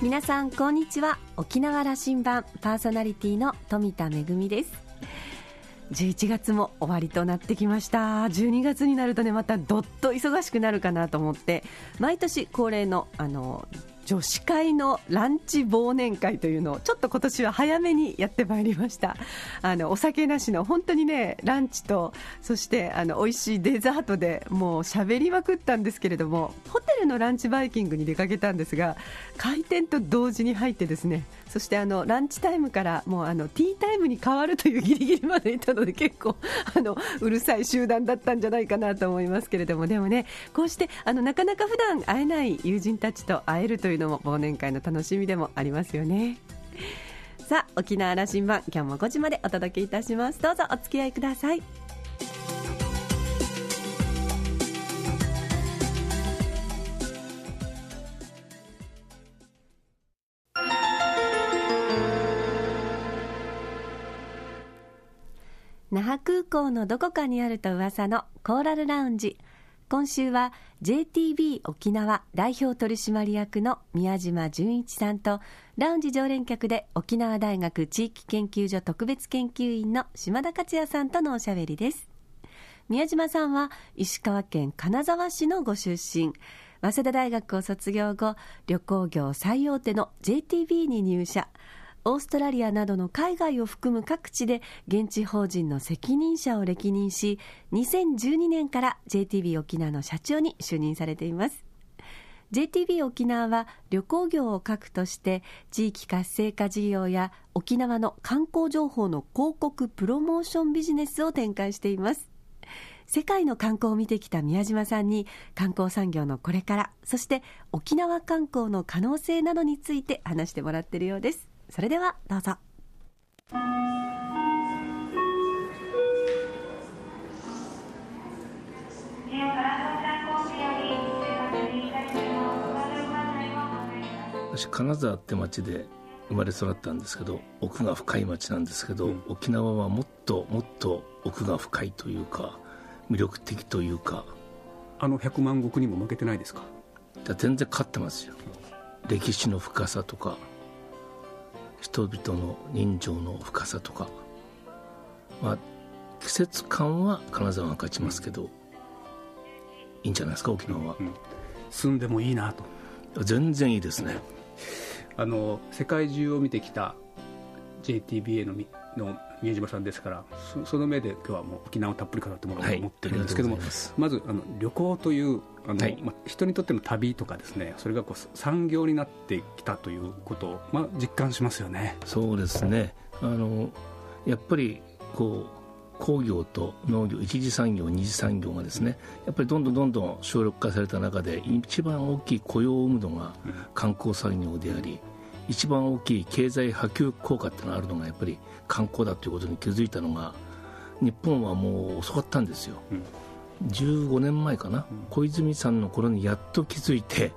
皆さんこんにちは。沖縄羅針盤パーソナリティの富田恵です。11月も終わりとなってきました。12月になるとねまたどっと忙しくなるかなと思って毎年恒例のあの女子会のランチ忘年会というのをちょっと今年は早めにやってまいりました。あのお酒なしの本当にねランチとそしてあの美味しいデザートでもう喋りまくったんですけれどもホテルのランチバイキングに出かけたんですが開店と同時に入ってですねそしてあのランチタイムからもうあのティータイムに変わるというギリギリまでいたので結構あのうるさい集団だったんじゃないかなと思いますけれどもでもねこうしてあのなかなか普段会えない友人たちと会えるというのも忘年会の楽しみでもありますよね。さあ沖縄羅針盤今日も5時までお届けいたしますどうぞお付き合いください那覇空港のどこかにあると噂のコーラルラウンジ。今週は JTB 沖縄代表取締役の宮島純一さんとラウンジ常連客で沖縄大学地域研究所特別研究員の島田克也さんとのおしゃべりです。宮島さんは石川県金沢市のご出身。早稲田大学を卒業後旅行業最大手の JTB に入社。オーストラリアなどの海外を含む各地で現地法人の責任者を歴任し2012年から JTB 沖縄の社長に就任されています。JTB 沖縄は旅行業を核として地域活性化事業や沖縄の観光情報の広告プロモーションビジネスを展開しています。世界の観光を見てきた宮島さんに観光産業のこれからそして沖縄観光の可能性などについて話してもらっているようです。それではどうぞ。私金沢って町で生まれ育ったんですけど奥が深い町なんですけど、うん、沖縄はもっともっと奥が深いというか魅力的というか。あの百万石にも負けてないですか？全然勝ってますよ。歴史の深さとか人々の人情の深さとか、まあ、季節感は金沢が勝ちますけど、いいんじゃないですか沖縄は、うん、住んでもいいなと。全然いいですね。あの世界中を見てきた JTBA のの宮島さんですからその目で今日はもう沖縄をたっぷり語ってもらおうと思ってるんですけども、はい、まずあの旅行というあの、はい、まあ、人にとっての旅とかですねそれがこう産業になってきたということを、まあ、実感しますよね。そうですね。あのやっぱりこう工業と農業一次産業二次産業がですねやっぱりどんどんどんどん省力化された中で一番大きい雇用を生むのが観光産業であり、一番大きい経済波及効果ってのがあるのがやっぱり観光だということに気づいたのが日本はもう遅かったんですよ、うん、15年前かな、うん、小泉さんの頃にやっと気づいて、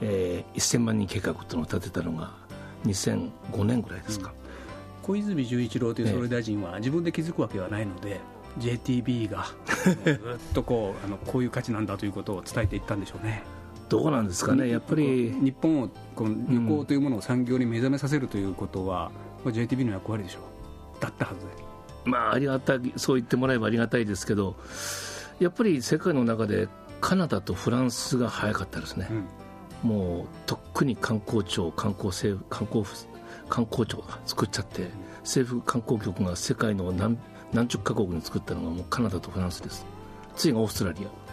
えー、1000万人計画っていうのを立てたのが2005年ぐらいですか、うん、小泉純一郎という総理大臣は自分で気づくわけはないので、JTB がずっとこうあのこういう価値なんだということを伝えていったんでしょうね。どうなんですかね、やっぱり。日本をこの旅行というものを産業に目覚めさせるということは、うん、JTB の役割でしょう、だったはずで。まあ、ありがたい、そう言ってもらえばありがたいですけど、やっぱり世界の中でカナダとフランスが早かったですね、うん、もうとっくに観光庁、観光政府観光観光庁が作っちゃって、政府観光局が世界の何何十カ国に作ったのがもうカナダとフランスです、次がオーストラリア。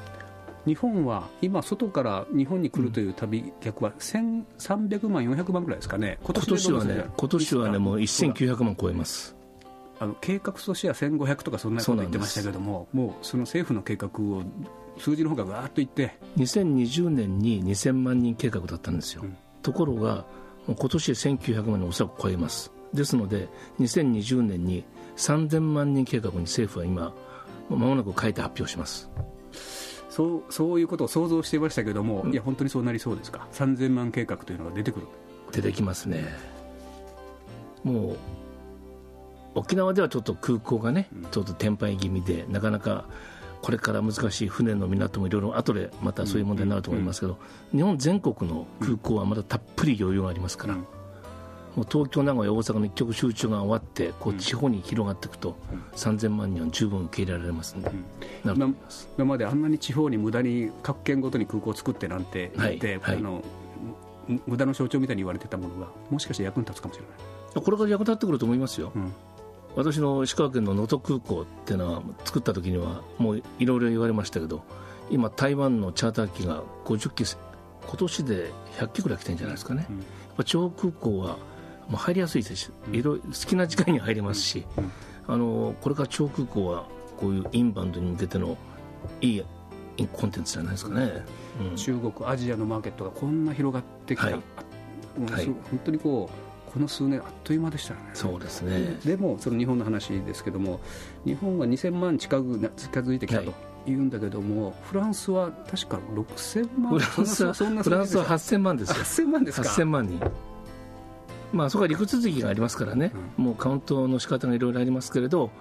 日本は今、外から日本に来るという旅客は1300万、400万ぐらいですかね、今年はね、今年はねもう1900万超えます。あの計画としては1500とかそんなこと言ってましたけども、もうその政府の計画を数字の方がわーっといって。2020年に2000万人計画だったんですよ、うん、ところが今年1900万人おそらく超えます。ですので2020年に3000万人計画に政府は今まもなく書いて発表しますそうそういうことを想像していましたけども、うん、いや本当にそうなりそうですか？3000万計画というのが出てくる。出てきますね。もう沖縄ではちょっと空港がね、ちょっと天敗気味でなかなかこれから難しい船の港もいろいろ後でまたそういう問題になると思いますけど、日本全国の空港はまだたっぷり余裕がありますから、もう東京、名古屋、大阪の一極集中が終わってこう地方に広がっていくと、3000万人は十分受け入れられますんで、なると思います今まであんなに地方に無駄に各県ごとに空港を作ってなんて言って、はい。はい、あの無駄の象徴みたいに言われてたものがもしかして役に立つかもしれない。これから役立ってくると思いますよ、うん、私の石川県の能登空港っていうのは作った時にはもういろいろ言われましたけど今台湾のチャーター機が50機今年で100機ぐらい来てるんじゃないですかね、うん、やっぱ地方空港はもう入りやすいですし、うん、いろ好きな時間に入れますし、うん、あのこれから地方空港はこういうインバウンドに向けてのいいコンテンツじゃないですかね、中国アジアのマーケットがこんな広がってきた、はい、本当にこうこの数年あっという間でしたよね。そうですね。でもその日本の話ですけども日本は2000万近く近づいてきたと、言うんだけども、フランスは確か6000万フランスはフランスは8000万ですよ。8000万ですか。8000万人まあそこは陸続きがありますからね、うん、もうカウントの仕方がいろいろありますけれど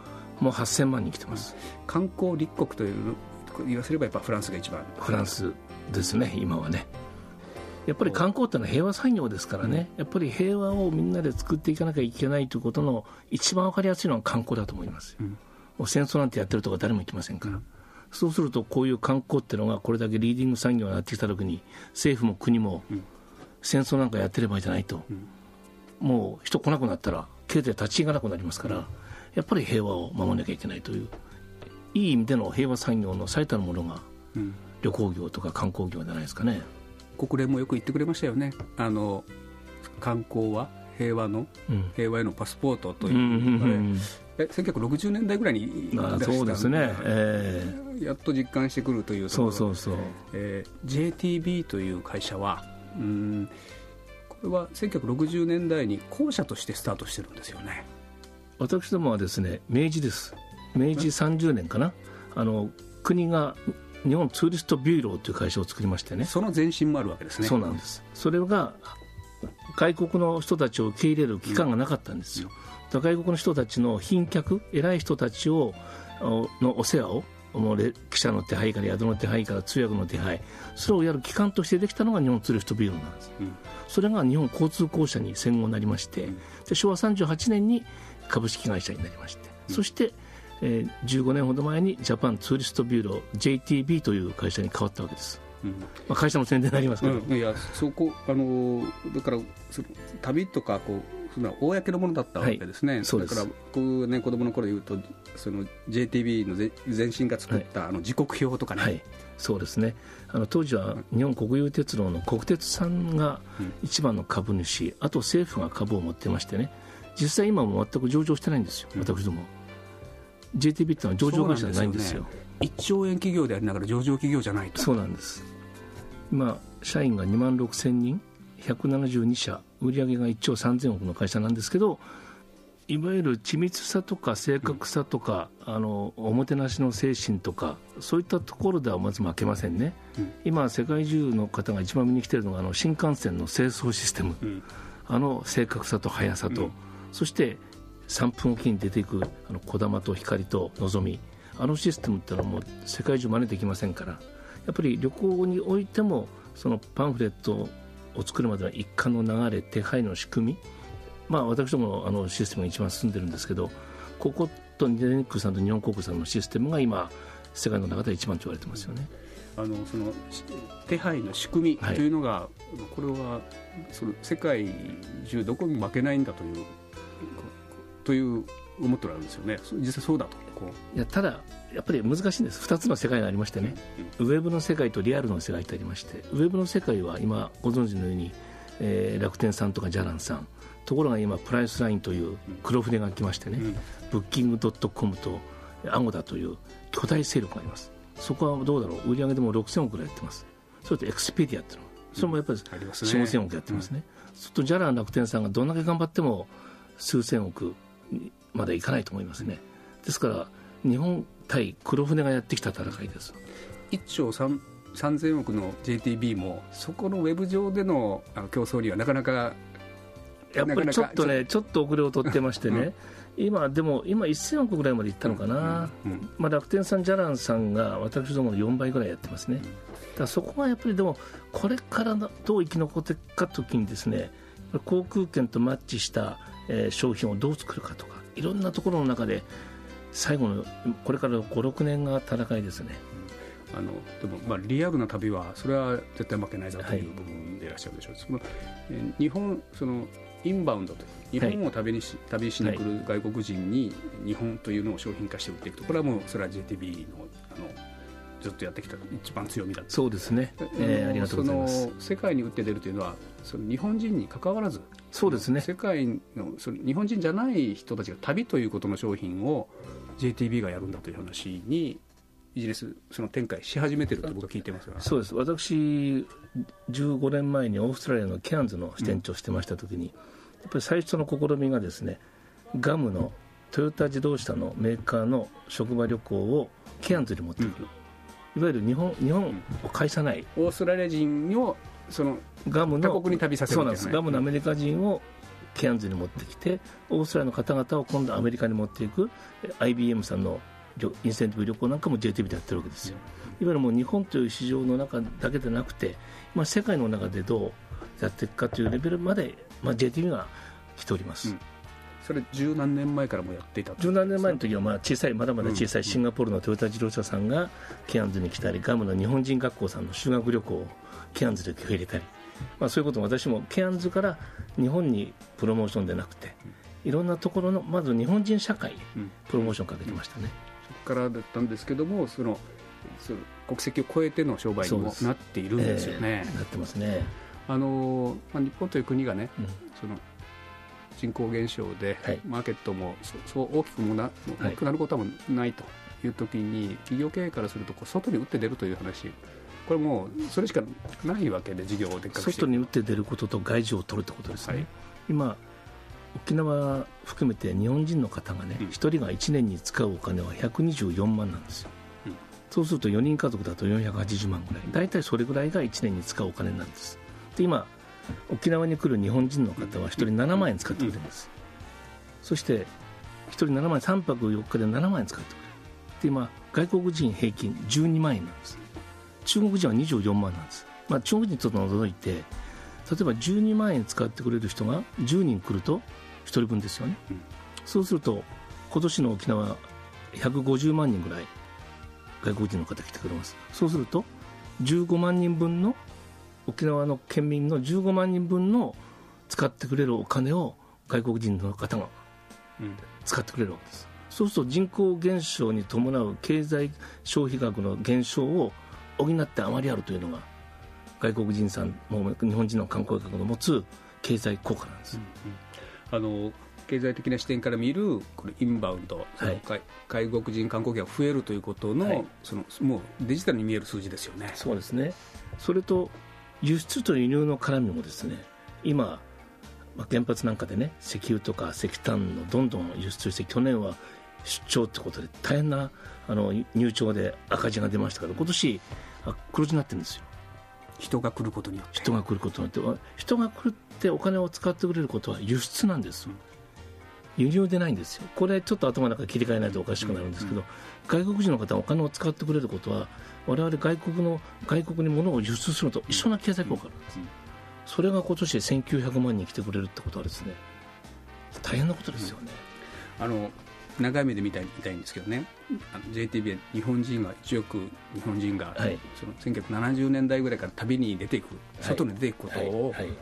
もう8000万人来てます、観光立国という言わせればやっぱフランスが一番。フランスですね今はね。やっぱり観光ってのは平和産業ですからね、やっぱり平和をみんなで作っていかなきゃいけないということの一番分かりやすいのは観光だと思います、うん、もう戦争なんてやってるとか誰も言ってませんから、うん、そうするとこういう観光っていうのがこれだけリーディング産業になってきたときに政府も国も戦争なんかやってればいいじゃないと、うん、もう人来なくなったら経済立ち行かなくなりますから、やっぱり平和を守らなきゃいけないといういい意味での平和産業の最たるものが、旅行業とか観光業じゃないですかね。国連もよく言ってくれましたよね。あの観光は平和の、うん、平和へのパスポートという、うん。うんえ1960年代ぐらいにそうですね、えー、やっと実感してくるというそうそうそう、えー、JTB という会社はうんは1960年代に公社としてスタートしてるんですよね。私どもはですね明治です。明治30年かな。あの国が日本ツーリストビューローという会社を作りましてね。その前身もあるわけですね。そうなんです。それが外国の人たちを受け入れる機関がなかったんですよ、うん、外国の人たちの賓客偉い人たちをのお世話をもう汽車の手配から宿の手配から通訳の手配それをやる機関としてできたのが日本ツーリストビューローなんです、うん、それが日本交通公社に戦後になりまして、うん、で昭和38年に株式会社になりまして、そしてえー、15年ほど前にジャパンツーリストビューロー JTB という会社に変わったわけです、うん。まあ、会社の宣伝になりますけど、うん、いやそこあのだから旅とかこうその公のものだったわけですね、はい、す。だから僕ね子供の頃で言うとその JTB の前身が作った、はい、あの時刻表とかね、はい、そうですね。あの当時は日本国有鉄道の国鉄さんが一番の株主、あと政府が株を持ってましてね。実際今も全く上場してないんですよ、私ども。JTB ってのは上場会社じゃないんですよ。す、ね、1兆円企業でありながら上場企業じゃないと。そうなんです。今社員が2万6千人172社売上が1兆3000億の会社なんですけどいわゆる緻密さとか正確さとか、うん、あのおもてなしの精神とかそういったところではまず負けませんね、うん、今世界中の方が一番見に来てるのがあの新幹線の清掃システム、うん、あの正確さと速さと、そして3分おきに出ていくあの小玉と光とのぞみ。あのシステムってのはもう世界中真似できませんから。やっぱり旅行においてもそのパンフレットを作るまでの一貫の流れ手配の仕組みまあ私どものあのシステムが一番進んでるんですけどこことニデネックさんと日本航空さんのシステムが今世界の中で一番と言われてますよね。あのその手配の仕組みというのが、はい、これはその世界中どこにも負けないんだというという思っておられるんですよね。実際そうだと。いやただやっぱり難しいんです。2つの世界がありましてね、うん、ウェブの世界とリアルの世界ってありましてウェブの世界は今ご存知のように、えー、楽天さんとかじゃらんさん。ところが今プライスラインという黒船が来ましてね、うん、ブッキングドットコムとアゴダという巨大勢力があります。そこはどうだろう。売り上げでも6000億ぐらいやってます。それとエクスペディアっていうの。それもやっぱり4 5千億やってますね、うん、するとジャラン楽天さんがどんだけ頑張っても数千億までいかないと思いますね。ですから日本対黒船がやってきた戦いです。1兆3 3000億の JTB もそこのウェブ上での競争にはなかなかやっぱりちょっとねちょっと遅れを取ってましてね、今でも今1000億ぐらいまでいったのかな、うんうん、まあ、楽天さん、じゃらんさんが私どもの4倍ぐらいやってますね、だそこはやっぱりでもこれからどう生き残っていくかときにですね航空券とマッチした、えー、商品をどう作るかとかいろんなところの中で最後のこれから5、6年が戦いですね。あのでも、まあ、リアルな旅はそれは絶対負けないぞという部分でいらっしゃるでしょう、はい、そのえ日本そのインバウンドと日本を旅にし,、旅しに来る外国人に日本というのを商品化して売っていくと。これはもうそれは JTB のあのずっとやってきた一番強みだ。そうですね、えー、ありがとうございます。世界に売って出るというのはその日本人に関わらずそうですね。世界のその日本人じゃない人たちが旅ということの商品を JTB がやるんだという話にビジネスその展開し始めてると僕は聞いてますが。そうです。私15年前にオーストラリアのケアンズの支店長してました時に、うん、やっぱり最初の試みがですねガムのトヨタ自動車のメーカーの職場旅行をケアンズに持ってくる、うん、いわゆる日本日本を介さない、オーストラリア人をそのガムの他国に旅させるそうなんです。ガムのアメリカ人をケアンズに持ってきてオーストラリアの方々を今度アメリカに持っていく IBM さんのインセンティブ旅行なんかも JTB でやってるわけですよ。いわゆるもう日本という市場の中だけでなくて、まあ、世界の中でどうやっていくかというレベルまで、まあ、JTB が来ております、うん、それ十何年前からもやっていた十何年前の時はまあ小さいまだまだ小さいシンガポールのトヨタ自動車さんがケアンズに来たりガムの日本人学校さんの修学旅行をケアンズで入れたり、まあ、そういうことも私もケアンズから日本にプロモーションでなくていろんなところのまず日本人社会にプロモーションかけてましたね、そこからだったんですけどもそのその国籍を超えての商売にもなっているんですよね。えー、なってますね。あのまあ、日本という国がね、うん、その人口減少で、はい、マーケットもそう大きくもな大きくなることはないという時に、企業経営からするとこう外に打って出るという話。これもうそれしかないわけで事業をでっかく外に打って出ることと外需を取るってことですね、はい、今沖縄含めて日本人の方がね、うん、1人が1年に使うお金は124万なんですよ、うん、そうすると4人家族だと480万ぐらい。大体それぐらいが1年に使うお金なんです。で今沖縄に来る日本人の方は1人7万円使ってくれるんです、そして1人7万円3泊4日で7万円使ってくれる。で今外国人平均12万円なんです。中国人は24万なんです、まあ、中国人ちょっと除いて例えば12万円使ってくれる人が10人来ると1人分ですよね、そうすると今年の沖縄150万人ぐらい外国人の方来てくれます。そうすると15万人分の沖縄の県民の15万人分の使ってくれるお金を外国人の方が使ってくれるわけです、うん、そうすると人口減少に伴う経済消費額の減少を補ってあまりあるというのが外国人さんも日本人の観光客の持つ経済効果なんです、うんうん、あの経済的な視点から見るこれインバウンド、はい、外国人観光客が増えるということのはい、そのもうデジタルに見える数字ですよね。そうですね。それと輸出と輸入の絡みもですね今、まあ、原発なんかでね石油とか石炭のどんどん輸出して去年は出張ってことで大変なあの入庁で赤字が出ましたから今年黒字になってるんですよ。人が来ることによって。人が来ることによって。人が来るってお金を使ってくれることは輸出なんです、輸入でないんですよ。これちょっと頭の中切り替えないとおかしくなるんですけど、外国人の方はお金を使ってくれることは我々外国の外国に物を輸出すると一緒な経済効果なんです、それが今年で1900万人来てくれるってことはですね大変なことですよね、あの長い目で見たい見たいんですけどね。JTB は日本人が1億日本人が、はい、その1970年代ぐらいから旅に出ていく外に出ていくことを、はい。はい、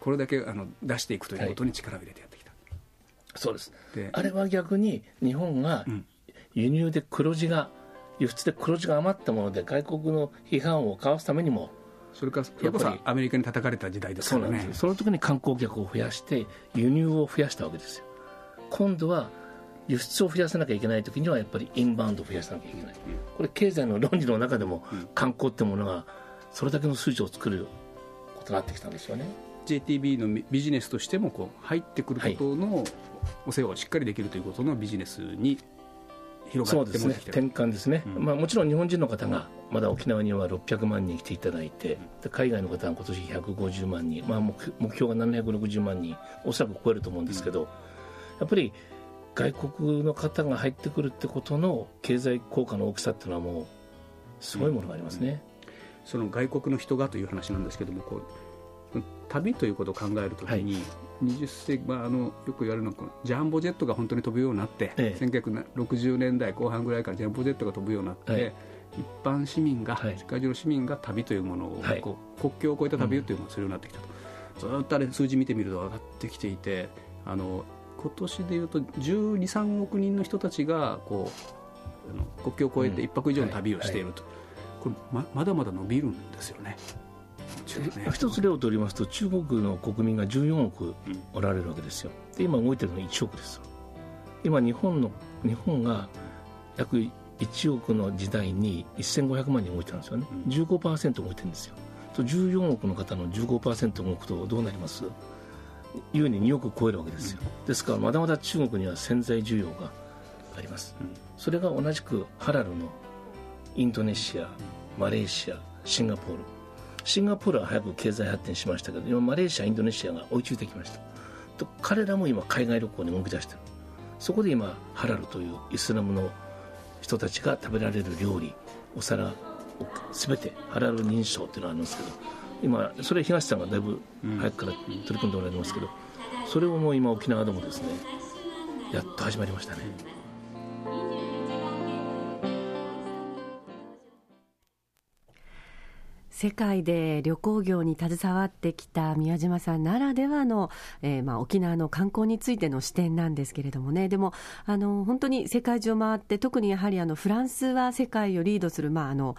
これだけあの出していくということに力を入れてやってきた、そうです。あれは逆に日本が輸入で黒字が、輸出で黒字が余ったもので外国の批判をかわすためにもそれからそれこそアメリカに叩かれた時代ですからね。その時に観光客を増やして輸入を増やしたわけですよ。今度は輸出を増やさなきゃいけない時にはやっぱりインバウンドを増やさなきゃいけない、これ経済の論理の中でも観光ってものがそれだけの数字を作ることになってきたんですよね。JTB のビジネスとしてもこう入ってくることのお世話をしっかりできるということのビジネスに広がってそうですね。転換ですね、うん、まあ、もちろん日本人の方がまだ沖縄には600万人来ていただいて、海外の方は今年150万人、まあ、目標が760万人。おそらく超えると思うんですけど、やっぱり外国の方が入ってくるってことの経済効果の大きさっていうのはもうすごいものがありますね、その外国の人がという話なんですけどもこう旅ということを考えるときに、はい。20世紀、まあ、あのよく言われるのはジャンボジェットが本当に飛ぶようになって、ええ、1960年代後半ぐらいからジャンボジェットが飛ぶようになって、はい、一般市民が、はい、世界中の市民が旅というものを、はい、こう国境を越えた旅というものをするようになってきたと、うん、ずっとあれ数字見てみると上がってきていてあの今年でいうと12、3億人の人たちがこうあの国境を越えて1泊以上の旅をしていると、これままだまだ伸びるんですよね。ね、一つ例を取りますと中国の国民が14億おられるわけですよ。で今動いてるのは1億です今日本の日本が約1億の時代に1500万人動いてるんですよね、うん、15%動いてるんですよ。と14億の方の15%動くとどうなります？優に2億超えるわけですよ、うん、ですからまだまだ中国には潜在需要があります、うん、それが同じくハラルのインドネシアマレーシアシンガポールシンガポールは早く経済発展しましたけど今マレーシアインドネシアが追いついてきました。と彼らも今海外旅行に動き出してる。そこで今ハラルというイスラムの人たちが食べられる料理お皿全てハラル認証っていうのがあるんですけど今それ東さんがだいぶ早くから取り組んでおられますけど、それをもう今沖縄でもですねやっと始まりましたね。世界で旅行業に携わってきた宮島さんならではの、えー、まあ、沖縄の観光についての視点なんですけれどもね、でも、あの、本当に世界中を回って、特にやはりあの、フランスは世界をリードする、まあ、あの、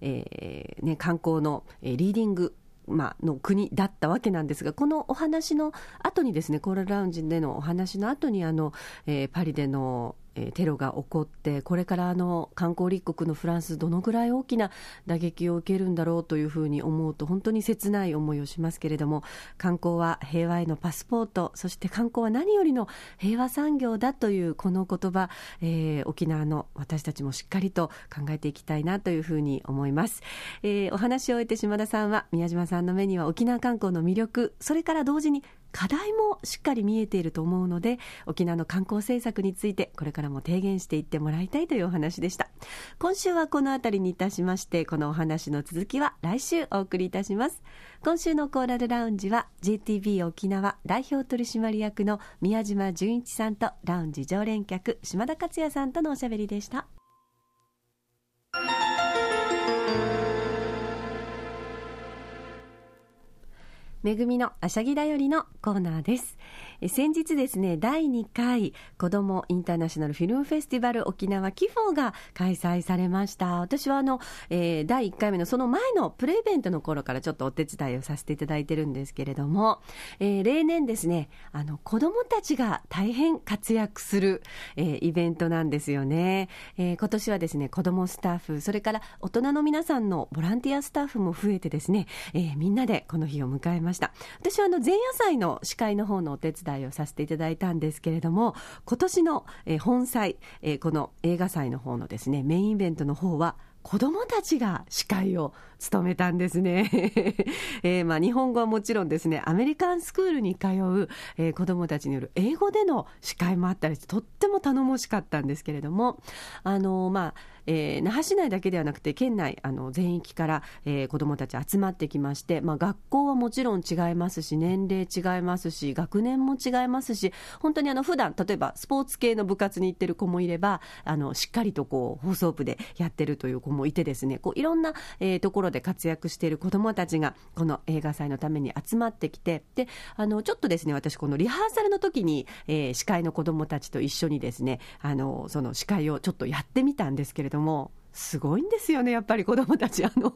えー、ね、観光の、え、リーディングまあの国だったわけなんですが、このお話の後にですね、コーラルラウンジでのお話の後にあの、えー、パリでのえテロが起こって、これからあの観光立国のフランス、どのぐらい大きな打撃を受けるんだろうというふうに思うと、本当に切ない思いをしますけれども、観光は平和へのパスポート、そして観光は何よりの平和産業だというこの言葉、えー、沖縄の私たちもしっかりと考えていきたいなというふうに思います。えー、お話を終えて島田さんは、宮島さんの目には沖縄観光の魅力、それから同時に課題もしっかり見えていると思うので沖縄の観光政策についてこれからも提言していってもらいたいというお話でした。今週はこの辺りにいたしましてこのお話の続きは来週お送りいたします。今週のコーラルラウンジは JTB 沖縄代表取締役の宮島純一さんとラウンジ常連客島田克也さんとのおしゃべりでした。めぐみのあしゃぎだよりのコーナーです。先日ですね、第2回子どもインターナショナルフィルムフェスティバル沖縄キフォーが開催されました。私はあの、えー、第1回目のその前のプレイベントの頃からちょっとお手伝いをさせていただいてるんですけれども、えー、例年ですね、あの、子どもたちが大変活躍する、えー、イベントなんですよね。え今年はですね、子どもスタッフ、それから大人の皆さんのボランティアスタッフも増えてですね、えみんなでこの日を迎えまました。私はあの、前夜祭の司会の方のお手伝いをさせていただいたんですけれども、今年の、え本祭、えこの映画祭の方のですね、メインイベントの方は、子供たちが司会を務めたんですね。えー、まあ日本語はもちろんですね、アメリカンスクールに通う、えー、子供たちによる英語での司会もあったりして、とっても頼もしかったんですけれども、あのまあ、えー、那覇市内だけではなくて県内あの全域から、えー、子どもたち集まってきまして、まあ、学校はもちろん違いますし年齢違いますし学年も違いますし本当にあの普段例えばスポーツ系の部活に行ってる子もいればあのしっかりとこう放送部でやってるという子もいてですねこういろんな、えー、ところで活躍している子どもたちがこの映画祭のために集まってきてであのちょっとですね私このリハーサルの時に、えー、司会の子どもたちと一緒にですねあのその司会をちょっとやってみたんですけれどもどもすごいんですよね、やっぱり子供たち。あの、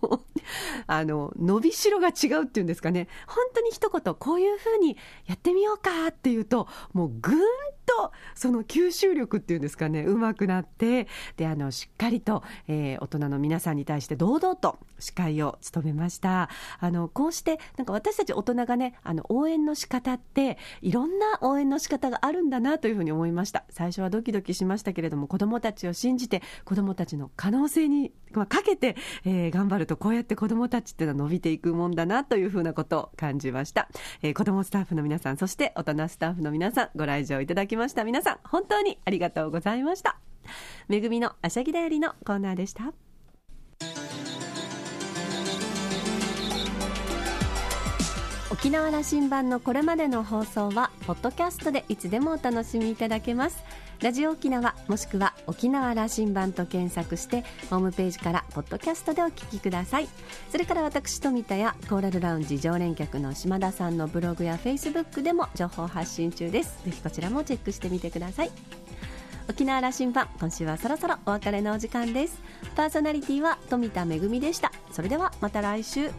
あの、伸びしろが違うっていうんですかね。本当に一言、こういうふうにやってみようかっていうと、もうぐんと、その吸収力っていうんですかね、うまくなって、で、あの、しっかりと、えー、大人の皆さんに対して堂々と司会を務めました。あの、こうして、なんか私たち大人がね、あの、応援の仕方って、いろんな応援の仕方があるんだなというふうに思いました。最初はドキドキしましたけれども、子供たちを信じて、子供たちの可能性性にかけて、えー、頑張るとこうやって子どもたちっていうのは伸びていくもんだなというふうなことを感じました、えー、子どもスタッフの皆さんそして大人スタッフの皆さんご来場いただきました。皆さん本当にありがとうございました。めぐみのあしゃぎだよりのコーナーでした。沖縄羅針盤のこれまでの放送はポッドキャストでいつでもお楽しみいただけます。ラジオ沖縄もしくは沖縄羅針盤と検索してホームページからポッドキャストでお聞きください。それから私富田やコーラルラウンジ常連客の島田さんのブログやフェイスブックでも情報発信中です。ぜひこちらもチェックしてみてください。沖縄羅針盤今週はそろそろお別れのお時間です。パーソナリティは富田恵でした。それではまた来週。